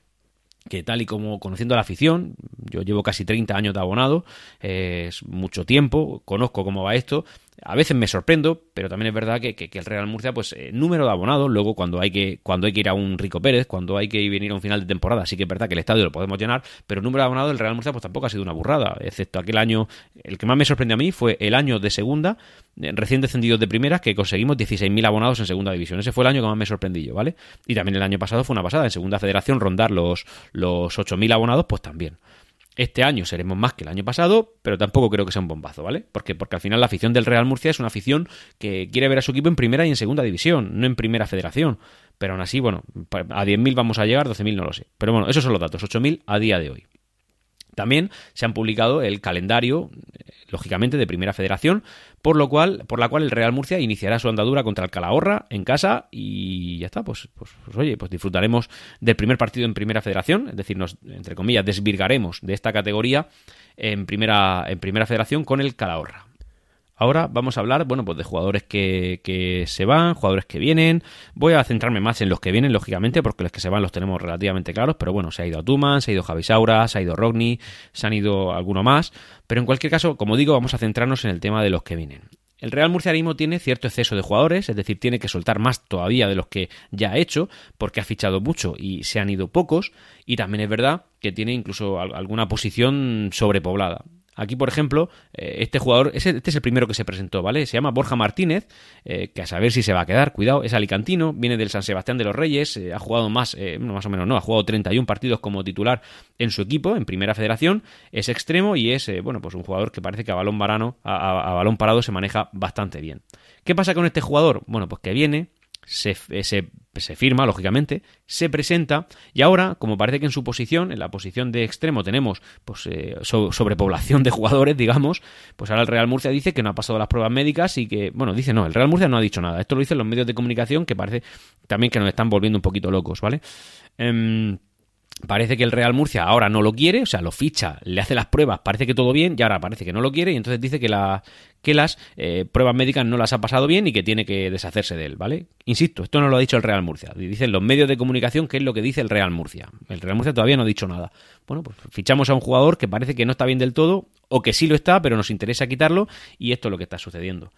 que tal y como conociendo la afición, yo llevo casi 30 años de abonado, es mucho tiempo, conozco cómo va esto, a veces me sorprendo, pero también es verdad que, el Real Murcia, pues eh, número de abonados, luego cuando hay que cuando hay que ir a un Rico Pérez, cuando hay que venir a un final de temporada, sí que es verdad que el estadio lo podemos llenar, pero el número de abonados del Real Murcia pues tampoco ha sido una burrada, excepto aquel año, el que más me sorprende a mí fue el año de segunda, eh, recién descendidos de primera, que conseguimos 16.000 abonados en segunda división. Ese fue el año que más me sorprendí yo, ¿vale? Y también el año pasado fue una pasada, en segunda federación rondar los, los 8.000 abonados, pues también. Este año seremos más que el año pasado, pero tampoco creo que sea un bombazo, ¿vale? Porque, porque al final la afición del Real Murcia es una afición que quiere ver a su equipo en primera y en segunda división, no en primera federación. Pero aún así, bueno, a 10.000 vamos a llegar, 12.000 no lo sé. Pero bueno, esos son los datos, 8.000 a día de hoy. También se han publicado el calendario, eh, lógicamente, de Primera Federación, por lo cual, por la cual el Real Murcia iniciará su andadura contra el Calahorra en casa y ya está, pues, pues, pues, oye, pues disfrutaremos del primer partido en Primera Federación, es decir, nos, entre comillas, desvirgaremos de esta categoría en Primera, en primera Federación con el Calahorra. Ahora vamos a hablar, bueno, pues de jugadores que, se van, jugadores que vienen. Voy a centrarme más en los que vienen, lógicamente, porque los que se van los tenemos relativamente claros, pero bueno, se ha ido Tuman, se ha ido Javi Saura, se ha ido Rogni, se han ido alguno más. Pero en cualquier caso, como digo, vamos a centrarnos en el tema de los que vienen. El Real Murcia tiene cierto exceso de jugadores, es decir, tiene que soltar más todavía de los que ya ha hecho, porque ha fichado mucho y se han ido pocos, y también es verdad que tiene incluso alguna posición sobrepoblada. Aquí, por ejemplo, eh, este jugador, este es el primero que se presentó, ¿vale? Se llama Borja Martínez, eh, que a saber si se va a quedar, cuidado, es alicantino, viene del San Sebastián de los Reyes, eh, ha jugado más, más o menos no, ha jugado 31 partidos como titular en su equipo, en Primera Federación, es extremo y es, bueno, pues un jugador que parece que a balón, varano, a balón parado se maneja bastante bien. ¿Qué pasa con este jugador? Bueno, pues que viene, se, se, firma, lógicamente, se presenta y ahora, como parece que en su posición, en la posición de extremo tenemos pues, eh, sobrepoblación de jugadores, digamos, pues ahora el Real Murcia dice que no ha pasado las pruebas médicas y que, bueno, dice no, el Real Murcia no ha dicho nada. Esto lo dicen los medios de comunicación que parece también que nos están volviendo un poquito locos, ¿vale? Em, Parece que el Real Murcia ahora no lo quiere, o sea, lo ficha, le hace las pruebas, parece que todo bien, y ahora parece que no lo quiere, y entonces dice que, la, que las eh, pruebas médicas no las ha pasado bien y que tiene que deshacerse de él, ¿vale? Insisto, esto no lo ha dicho el Real Murcia, dicen los medios de comunicación que es lo que dice el Real Murcia. El Real Murcia todavía no ha dicho nada. Bueno, pues fichamos a un jugador que parece que no está bien del todo, o que sí lo está, pero nos interesa quitarlo, y esto es lo que está sucediendo.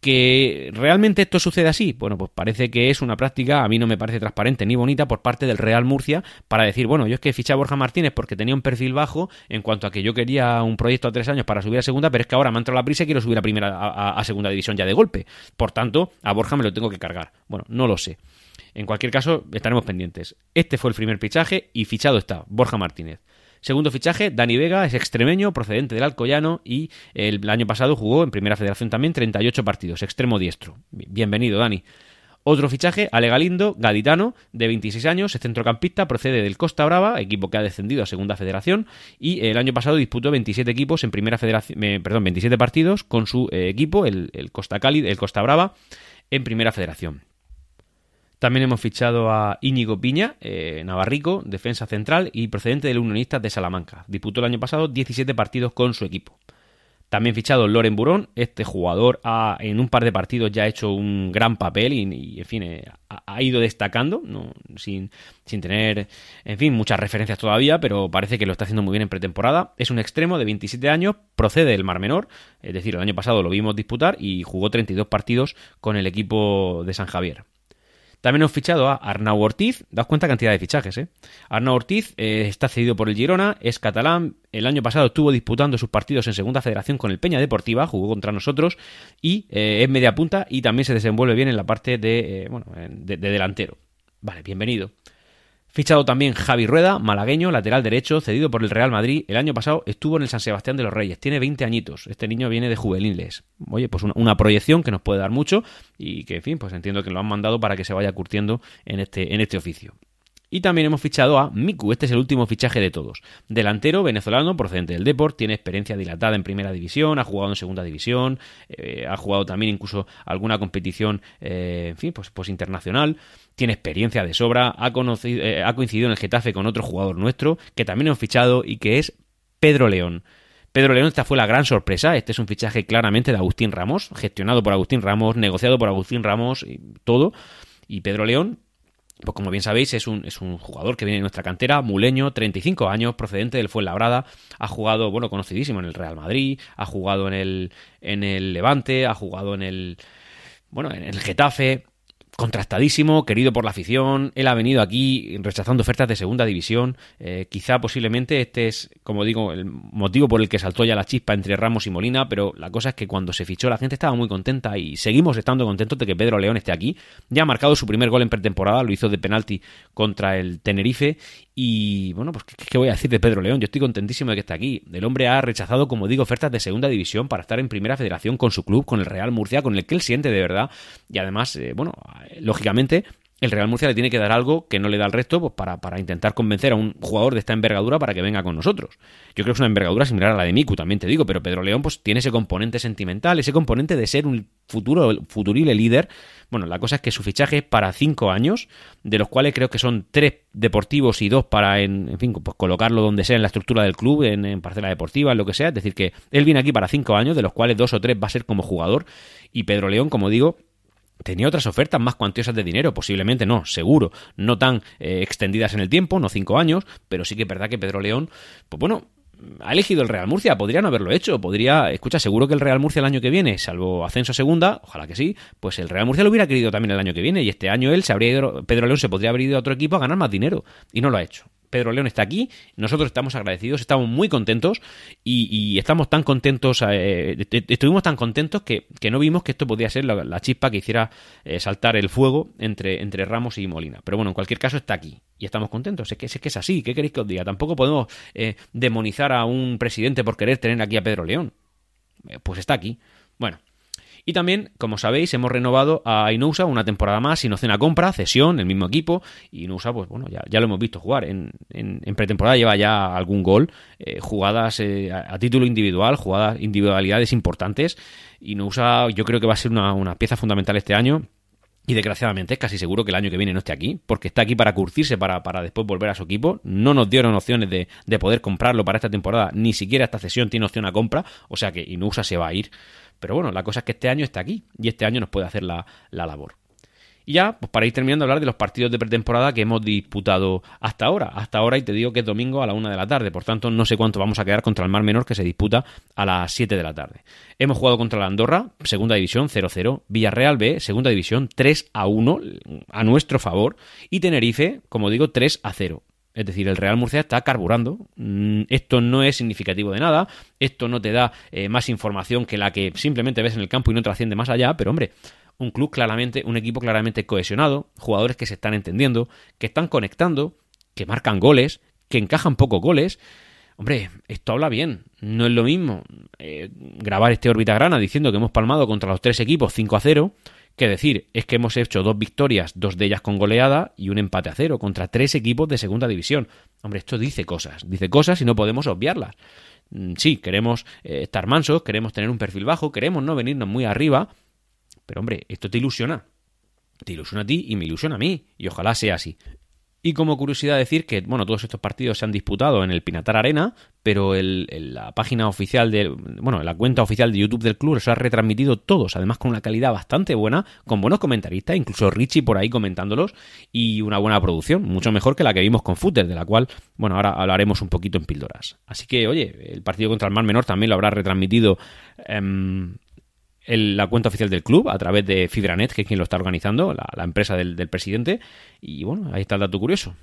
¿Que realmente esto sucede así? Bueno, pues parece que es una práctica, a mí no me parece transparente ni bonita por parte del Real Murcia para decir, bueno, yo es que fiché a Borja Martínez porque tenía un perfil bajo en cuanto a que yo quería un proyecto a tres años para subir a segunda, pero es que ahora me ha entrado la prisa y quiero subir a primera a, segunda división ya de golpe. Por tanto, a Borja me lo tengo que cargar. Bueno, no lo sé. En cualquier caso, estaremos pendientes. Este fue el primer fichaje y fichado está Borja Martínez. Segundo fichaje, Dani Vega, es extremeño, procedente del Alcoyano y el año pasado jugó en Primera Federación también 38 partidos, extremo diestro. Bienvenido, Dani. Otro fichaje, Ale Galindo, gaditano, de 26 años, es centrocampista, procede del Costa Brava, equipo que ha descendido a Segunda Federación, y el año pasado disputó 27 equipos en Primera Federación, eh, perdón, 27 partidos con su eh, equipo, el, el Costa Cali, el Costa Brava, en Primera Federación. También hemos fichado a Íñigo Piña, eh, navarrico, defensa central y procedente del Unionistas de Salamanca. Disputó el año pasado 17 partidos con su equipo. También fichado Loren Burón, este jugador ha, en un par de partidos ya ha hecho un gran papel y, en fin, eh, ha, ido destacando, sin, sin tener, en fin, muchas referencias todavía, pero parece que lo está haciendo muy bien en pretemporada. Es un extremo de 27 años, procede del Mar Menor, es decir, el año pasado lo vimos disputar y jugó 32 partidos con el equipo de San Javier. También hemos fichado a Arnau Ortiz. Daos cuenta cantidad de fichajes, ¿eh? Arnau Ortiz eh, está cedido por el Girona, es catalán. El año pasado estuvo disputando sus partidos en Segunda Federación con el Peña Deportiva, jugó contra nosotros y eh, es media punta y también se desenvuelve bien en la parte de, eh, bueno, de delantero. Vale, bienvenido. Fichado también Javi Rueda, malagueño, lateral derecho, cedido por el Real Madrid. El año pasado estuvo en el San Sebastián de los Reyes. Tiene 20 añitos. Este niño viene de juveniles. Oye, pues una, proyección que nos puede dar mucho y que, en fin, pues entiendo que lo han mandado para que se vaya curtiendo en este, en este oficio. Y también hemos fichado a Miku, este es el último fichaje de todos. Delantero venezolano procedente del Deport, tiene experiencia dilatada en primera división, ha jugado en segunda división, eh, ha jugado también incluso alguna competición, eh, en fin, pues, pues internacional tiene experiencia de sobra, ha, eh, ha coincidido en el Getafe con otro jugador nuestro que también hemos fichado y que es Pedro León. Pedro León, esta fue la gran sorpresa. Este es un fichaje claramente de Agustín Ramos, gestionado por Agustín Ramos, negociado por Agustín Ramos y todo. Y Pedro León, pues como bien sabéis, es un, es un jugador que viene de nuestra cantera, muleño, 35 años, procedente del Fuenlabrada, ha jugado, bueno, conocidísimo en el Real Madrid, ha jugado en el, en el Levante, ha jugado en el, bueno, en el Getafe, contrastadísimo, querido por la afición. Él ha venido aquí rechazando ofertas de segunda división. Eh, quizá posiblemente este es, como digo, el motivo por el que saltó ya la chispa entre Ramos y Molina, pero la cosa es que cuando se fichó la gente estaba muy contenta y seguimos estando contentos de que Pedro León esté aquí. Ya ha marcado su primer gol en pretemporada, lo hizo de penalti contra el Tenerife y bueno, pues ¿qué, voy a decir de Pedro León? Yo estoy contentísimo de que esté aquí. El hombre ha rechazado, como digo, ofertas de segunda división para estar en primera federación con su club, con el Real Murcia, con el que él siente de verdad. Y además, eh, bueno, lógicamente, el Real Murcia le tiene que dar algo que no le da al resto pues para, para, intentar convencer a un jugador de esta envergadura para que venga con nosotros. Yo creo que es una envergadura similar a la de Miku, también te digo, pero Pedro León pues tiene ese componente sentimental, ese componente de ser un futuro, futurile líder. Bueno, la cosa es que su fichaje es para cinco años, de los cuales creo que son tres deportivos y dos para, en, fin, pues colocarlo donde sea en la estructura del club, en, en parcela deportiva, lo que sea. Es decir, que él viene aquí para cinco años, de los cuales dos o tres va a ser como jugador. Y Pedro León, como digo, Tenía otras ofertas más cuantiosas de dinero, posiblemente no, seguro, no tan eh, extendidas en el tiempo, no cinco años, pero sí que es verdad que Pedro León, pues bueno, ha elegido el Real Murcia, podría no haberlo hecho, podría, escucha, seguro que el Real Murcia el año que viene, salvo ascenso a segunda, ojalá que sí, pues el Real Murcia lo hubiera querido también el año que viene y este año él se habría ido, Pedro León se podría haber ido a otro equipo a ganar más dinero y no lo ha hecho. Pedro León está aquí, nosotros estamos agradecidos, estamos muy contentos y, estamos tan contentos, eh, estuvimos tan contentos que, no vimos que esto podía ser la, chispa que hiciera eh, saltar el fuego entre, entre Ramos y Molina. Pero bueno, en cualquier caso está aquí y estamos contentos. Es que, es que es así, ¿qué queréis que os diga? Tampoco podemos eh, demonizar a un presidente por querer tener aquí a Pedro León. pues está aquí. Bueno, y también, como sabéis, hemos renovado a Inusa una temporada más sin opción a compra, cesión, el mismo equipo. Y Inusa, pues bueno, ya, ya lo hemos visto jugar. En, en, pretemporada lleva ya algún gol, eh, jugadas eh, a, título individual, jugadas, individualidades importantes. Inusa yo creo que va a ser una, una pieza fundamental este año. Y desgraciadamente es casi seguro que el año que viene no esté aquí, porque está aquí para curtirse, para, para después volver a su equipo. No nos dieron opciones de, de, poder comprarlo para esta temporada, ni siquiera esta cesión tiene opción a compra, o sea que Inusa se va a ir. Pero bueno, la cosa es que este año está aquí y este año nos puede hacer la, labor. Y ya, pues para ir terminando, hablar de los partidos de pretemporada que hemos disputado hasta ahora. Hasta ahora, y te digo que es domingo a la una de la tarde, por tanto, no sé cuánto vamos a quedar contra el Mar Menor que se disputa a las 7 de la tarde. Hemos jugado contra la Andorra, segunda división 0-0, Villarreal B, segunda división 3-1 a nuestro favor, y Tenerife, como digo, 3-0. Es decir, el Real Murcia está carburando. Mm, esto no es significativo de nada. Esto no te da eh, más información que la que simplemente ves en el campo y no trasciende más allá. Pero hombre, un club claramente, un equipo claramente cohesionado, jugadores que se están entendiendo, que están conectando, que marcan goles, que encajan pocos goles. Hombre, esto habla bien. No es lo mismo eh, grabar este órbita grana diciendo que hemos palmado contra los tres equipos 5 a 0 que decir, es que hemos hecho dos victorias, dos de ellas con goleada y un empate a cero contra tres equipos de segunda división. Hombre, esto dice cosas, dice cosas y no podemos obviarlas. Mm, sí, queremos eh, estar mansos, queremos tener un perfil bajo, queremos no venirnos muy arriba, pero hombre, esto te ilusiona. Te ilusiona a ti y me ilusiona a mí, y ojalá sea así. Y como curiosidad decir que, bueno, todos estos partidos se han disputado en el Pinatar Arena, pero el, la página oficial de, bueno, la cuenta oficial de YouTube del club los ha retransmitido todos, además con una calidad bastante buena, con buenos comentaristas, incluso Richie por ahí comentándolos, y una buena producción, mucho mejor que la que vimos con Footer, de la cual, bueno, ahora hablaremos un poquito en píldoras. Así que, oye, el partido contra el Mar Menor también lo habrá retransmitido la cuenta oficial del club a través de Fibranet, que es quien lo está organizando, la, empresa del, del, presidente. Y bueno, ahí está el dato curioso.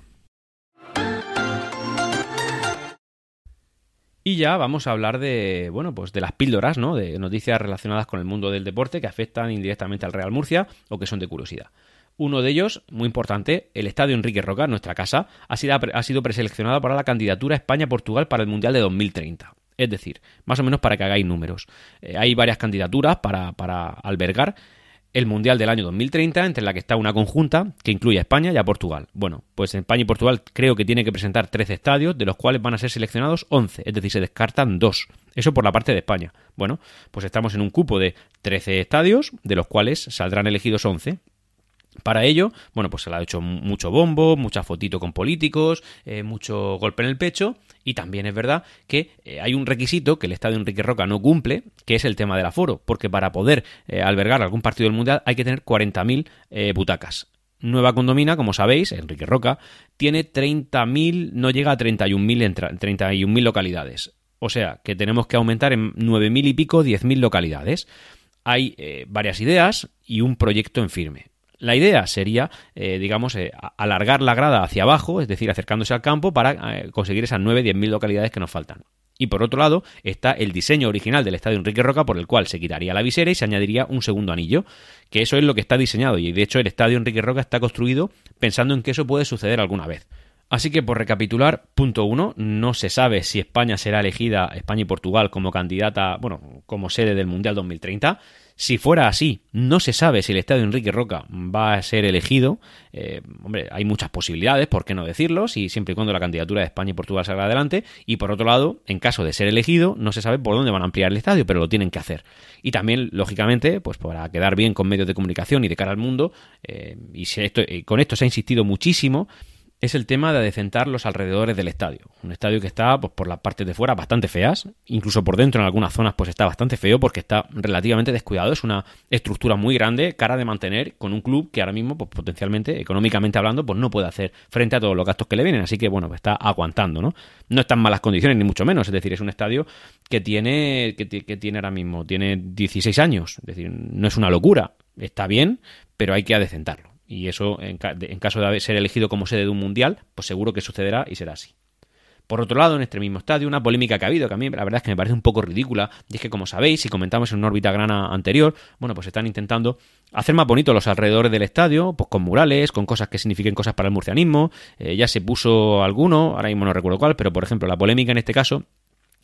Y ya vamos a hablar de, bueno, pues de las píldoras, ¿no? De noticias relacionadas con el mundo del deporte que afectan indirectamente al Real Murcia o que son de curiosidad. Uno de ellos, muy importante, el Estadio Enrique Roca, nuestra casa, ha sido, ha sido preseleccionado para la candidatura España-Portugal para el Mundial de 2030. Es decir, más o menos para que hagáis números. Eh, hay varias candidaturas para, albergar el Mundial del año 2030, entre la que está una conjunta que incluye a España y a Portugal. Bueno, pues España y Portugal creo que tienen que presentar 13 estadios, de los cuales van a ser seleccionados 11, es decir, se descartan dos. Eso por la parte de España. Bueno, pues estamos en un cupo de 13 estadios, de los cuales saldrán elegidos 11. Para ello, bueno, pues se le ha hecho mucho bombo, mucha fotito con políticos, eh, mucho golpe en el pecho y también es verdad que eh, hay un requisito que el Estadio Enrique Roca no cumple, que es el tema del aforo, porque para poder eh, albergar algún partido del Mundial hay que tener 40.000 butacas. Nueva Condomina, como sabéis, Enrique Roca, tiene 30.000, no llega a 31.000 31 localidades. O sea, que tenemos que aumentar en 9.000 y pico, 10.000 localidades. Hay varias ideas y un proyecto en firme. La idea sería, eh, digamos, eh, alargar la grada hacia abajo, es decir, acercándose al campo para eh, conseguir esas 9-10 mil localidades que nos faltan. Y por otro lado está el diseño original del estadio Enrique Roca por el cual se quitaría la visera y se añadiría un segundo anillo, que eso es lo que está diseñado y de hecho el estadio Enrique Roca está construido pensando en que eso puede suceder alguna vez. Así que por recapitular, punto uno, no se sabe si España será elegida, España y Portugal, como candidata, bueno, como sede del Mundial 2030. Si fuera así, no se sabe si el estadio Enrique Roca va a ser elegido. Eh, hombre, hay muchas posibilidades, ¿por qué no decirlo? Si siempre y cuando la candidatura de España y Portugal salga adelante. Y por otro lado, en caso de ser elegido, no se sabe por dónde van a ampliar el estadio, pero lo tienen que hacer. Y también, lógicamente, pues para quedar bien con medios de comunicación y de cara al mundo, eh, y esto, eh, con esto se ha insistido muchísimo, es el tema de adecentar los alrededores del estadio. Un estadio que está pues, por las partes de fuera bastante feas, incluso por dentro en algunas zonas pues está bastante feo porque está relativamente descuidado, es una estructura muy grande, cara de mantener con un club que ahora mismo pues potencialmente, económicamente hablando, pues no puede hacer frente a todos los gastos que le vienen, así que bueno, está aguantando, ¿no? No está en malas condiciones ni mucho menos, es decir, es un estadio que tiene que, que tiene ahora mismo tiene 16 años, es decir, no es una locura, está bien, pero hay que adecentarlo. Y eso, en, caso de ser elegido como sede de un mundial, pues seguro que sucederá y será así. Por otro lado, en este mismo estadio, una polémica que ha habido, que a mí la verdad es que me parece un poco ridícula, y es que, como sabéis, si comentamos en una órbita grana anterior, bueno, pues están intentando hacer más bonito los alrededores del estadio, pues con murales, con cosas que signifiquen cosas para el murcianismo. Eh, ya se puso alguno, ahora mismo no recuerdo cuál, pero por ejemplo, la polémica en este caso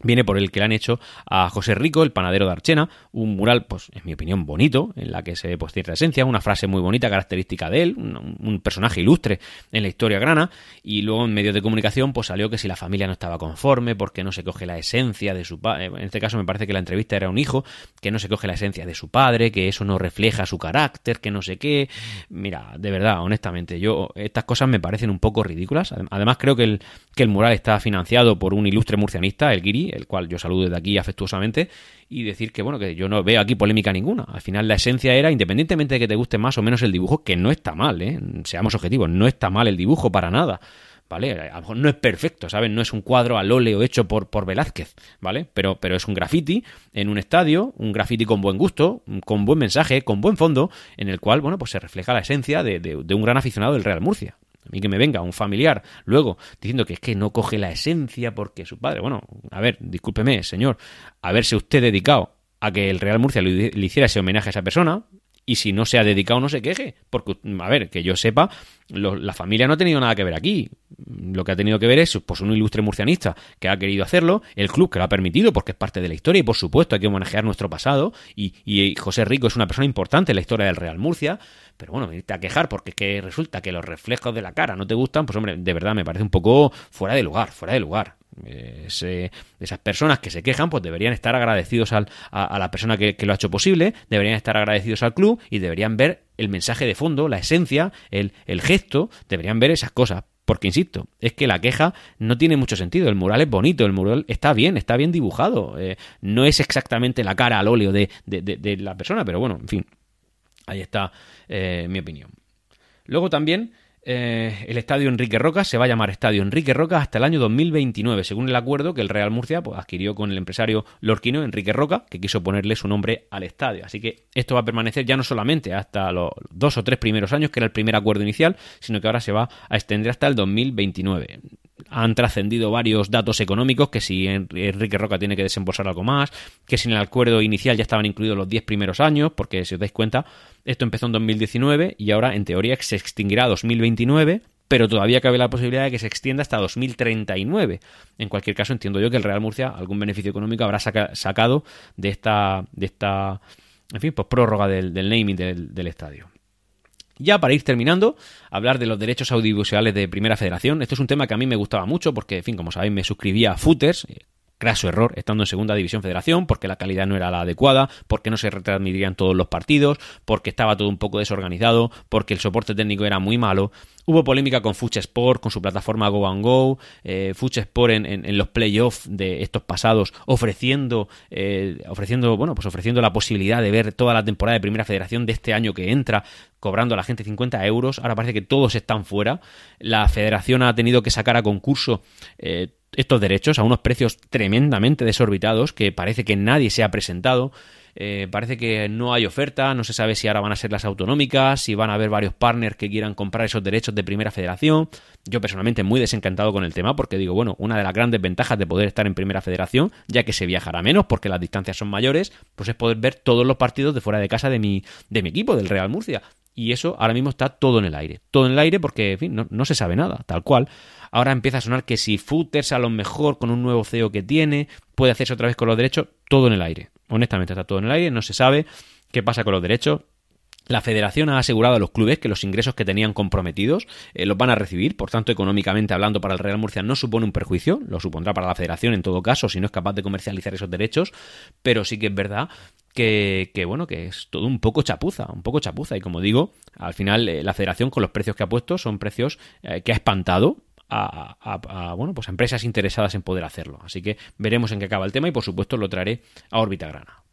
viene por el que le han hecho a José Rico, el panadero de Archena, un mural, pues en mi opinión, bonito, en la que se pues, cierta esencia, una frase muy bonita, característica de él, un, personaje ilustre en la historia grana, y luego en medios de comunicación pues salió que si la familia no estaba conforme, porque no se coge la esencia de su padre, en este caso me parece que la entrevista era un hijo, que no se coge la esencia de su padre, que eso no refleja su carácter, que no sé qué, mira, de verdad, honestamente, yo, estas cosas me parecen un poco ridículas, además creo que el, que el mural está financiado por un ilustre murcianista, el Guiri, el cual yo saludo desde aquí afectuosamente, y decir que, bueno, que yo no veo aquí polémica ninguna. Al final la esencia era, independientemente de que te guste más o menos el dibujo, que no está mal, ¿eh? Seamos objetivos, no está mal el dibujo para nada. ¿Vale? A lo mejor no es perfecto, ¿sabes? No es un cuadro al óleo hecho por, por Velázquez, ¿vale? Pero, pero es un graffiti en un estadio, un graffiti con buen gusto, con buen mensaje, con buen fondo, en el cual, bueno, pues se refleja la esencia de, de un gran aficionado del Real Murcia. A mí que me venga un familiar luego diciendo que es que no coge la esencia porque su padre. Bueno, a ver, discúlpeme, señor, haberse usted dedicado a que el Real Murcia le, hiciera ese homenaje a esa persona, y si no se ha dedicado no se queje, porque, a ver, que yo sepa, la familia no ha tenido nada que ver aquí. Lo que ha tenido que ver es pues, un ilustre murcianista que ha querido hacerlo, el club que lo ha permitido porque es parte de la historia y por supuesto hay que homenajear nuestro pasado y, y José Rico es una persona importante en la historia del Real Murcia, pero bueno, venirte a quejar porque es que resulta que los reflejos de la cara no te gustan, pues hombre, de verdad me parece un poco fuera de lugar, fuera de lugar. Esas personas que se quejan, pues deberían estar agradecidos al, a, la persona que, lo ha hecho posible, deberían estar agradecidos al club y deberían ver el mensaje de fondo, la esencia, el, el gesto, deberían ver esas cosas. Porque, insisto, es que la queja no tiene mucho sentido. El mural es bonito, el mural está bien, está bien dibujado. Eh, no es exactamente la cara al óleo de, de, la persona, pero bueno, en fin. Ahí está eh, mi opinión. Luego también eh, el estadio Enrique Roca se va a llamar Estadio Enrique Roca hasta el año 2029, según el acuerdo que el Real Murcia pues, adquirió con el empresario lorquino Enrique Roca, que quiso ponerle su nombre al estadio. Así que esto va a permanecer ya no solamente hasta los dos o tres primeros años, que era el primer acuerdo inicial, sino que ahora se va a extender hasta el 2029 han trascendido varios datos económicos, que si Enrique Roca tiene que desembolsar algo más, que si en el acuerdo inicial ya estaban incluidos los 10 primeros años, porque si os dais cuenta, esto empezó en 2019 y ahora en teoría se extinguirá a 2029, pero todavía cabe la posibilidad de que se extienda hasta 2039. En cualquier caso, entiendo yo que el Real Murcia algún beneficio económico habrá sacado de esta, de esta, en fin, pues prórroga del, naming del estadio. Ya para ir terminando, hablar de los derechos audiovisuales de Primera Federación. Esto es un tema que a mí me gustaba mucho porque, en fin, como sabéis, me suscribía a Footers, eh, craso error estando en segunda división federación porque la calidad no era la adecuada, porque no se retransmitirían todos los partidos, porque estaba todo un poco desorganizado, porque el soporte técnico era muy malo. Hubo polémica con Fuch Sport, con su plataforma Go and Go, eh, Sport en, los playoffs de estos pasados ofreciendo, eh, ofreciendo, bueno, pues ofreciendo la posibilidad de ver toda la temporada de Primera Federación de este año que entra, cobrando a la gente 50 euros. Ahora parece que todos están fuera. La Federación ha tenido que sacar a concurso eh, estos derechos a unos precios tremendamente desorbitados que parece que nadie se ha presentado. Eh, parece que no hay oferta, no se sabe si ahora van a ser las autonómicas, si van a haber varios partners que quieran comprar esos derechos de primera federación. Yo personalmente muy desencantado con el tema porque digo, bueno, una de las grandes ventajas de poder estar en primera federación, ya que se viajará menos porque las distancias son mayores, pues es poder ver todos los partidos de fuera de casa de mi, de mi equipo, del Real Murcia. Y eso ahora mismo está todo en el aire. Todo en el aire porque, en fin, no, no se sabe nada, tal cual. Ahora empieza a sonar que si Footers a lo mejor con un nuevo CEO que tiene puede hacerse otra vez con los derechos, todo en el aire. Honestamente está todo en el aire, no se sabe qué pasa con los derechos. La federación ha asegurado a los clubes que los ingresos que tenían comprometidos eh, los van a recibir, por tanto, económicamente hablando, para el Real Murcia no supone un perjuicio, lo supondrá para la federación en todo caso, si no es capaz de comercializar esos derechos, pero sí que es verdad que, bueno, que es todo un poco chapuza, un poco chapuza. Y como digo, al final eh, la federación con los precios que ha puesto son precios eh, que ha espantado a, bueno, pues empresas interesadas en poder hacerlo. Así que veremos en qué acaba el tema y por supuesto lo traeré a órbita grana.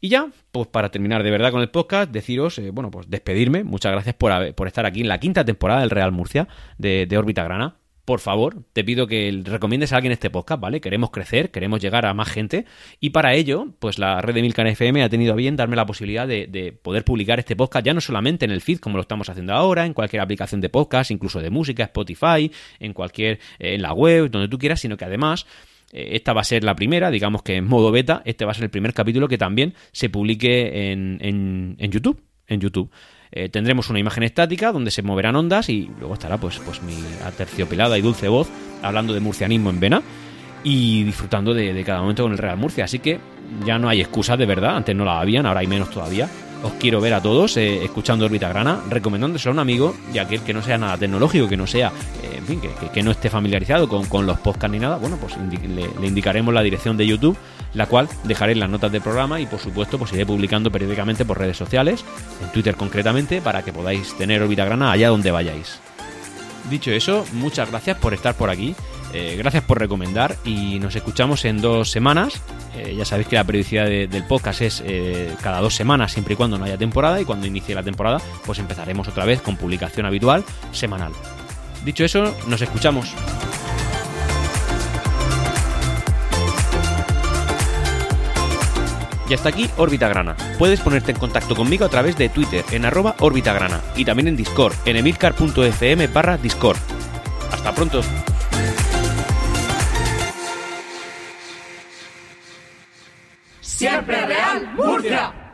Y ya, pues para terminar de verdad con el podcast, deciros, eh, bueno, pues despedirme. Muchas gracias por, por, estar aquí en la quinta temporada del Real Murcia de, de órbita grana por favor, te pido que recomiendes a alguien este podcast, ¿vale? Queremos crecer, queremos llegar a más gente y para ello, pues la red de Milcar FM ha tenido a bien darme la posibilidad de, poder publicar este podcast ya no solamente en el feed como lo estamos haciendo ahora, en cualquier aplicación de podcast, incluso de música, Spotify, en cualquier, eh, en la web, donde tú quieras, sino que además eh, esta va a ser la primera, digamos que en modo beta, este va a ser el primer capítulo que también se publique en, en YouTube. En YouTube. Eh, tendremos una imagen estática donde se moverán ondas y luego estará pues, pues mi aterciopelada y dulce voz hablando de murcianismo en vena y disfrutando de, cada momento con el Real Murcia. Así que ya no hay excusas de verdad, antes no la habían, ahora hay menos todavía. Os quiero ver a todos eh, escuchando Orbita Grana, recomendándoselo a un amigo y aquel que no sea nada tecnológico, que no sea, eh, en fin, que, no esté familiarizado con, los podcasts ni nada, bueno, pues le indicaremos la dirección de YouTube la cual dejaré en las notas del programa y por supuesto pues iré publicando periódicamente por redes sociales, en Twitter concretamente, para que podáis tener órbita grana allá donde vayáis. Dicho eso, muchas gracias por estar por aquí, eh, gracias por recomendar y nos escuchamos en dos semanas. Eh, ya sabéis que la periodicidad del podcast es eh, cada dos semanas, siempre y cuando no haya temporada y cuando inicie la temporada pues empezaremos otra vez con publicación habitual semanal. Dicho eso, nos escuchamos. Y hasta aquí Órbita Grana. Puedes ponerte en contacto conmigo a través de Twitter en arroba Grana y también en Discord en emilcar.fm barra Discord. Hasta pronto. Siempre Real Murcia.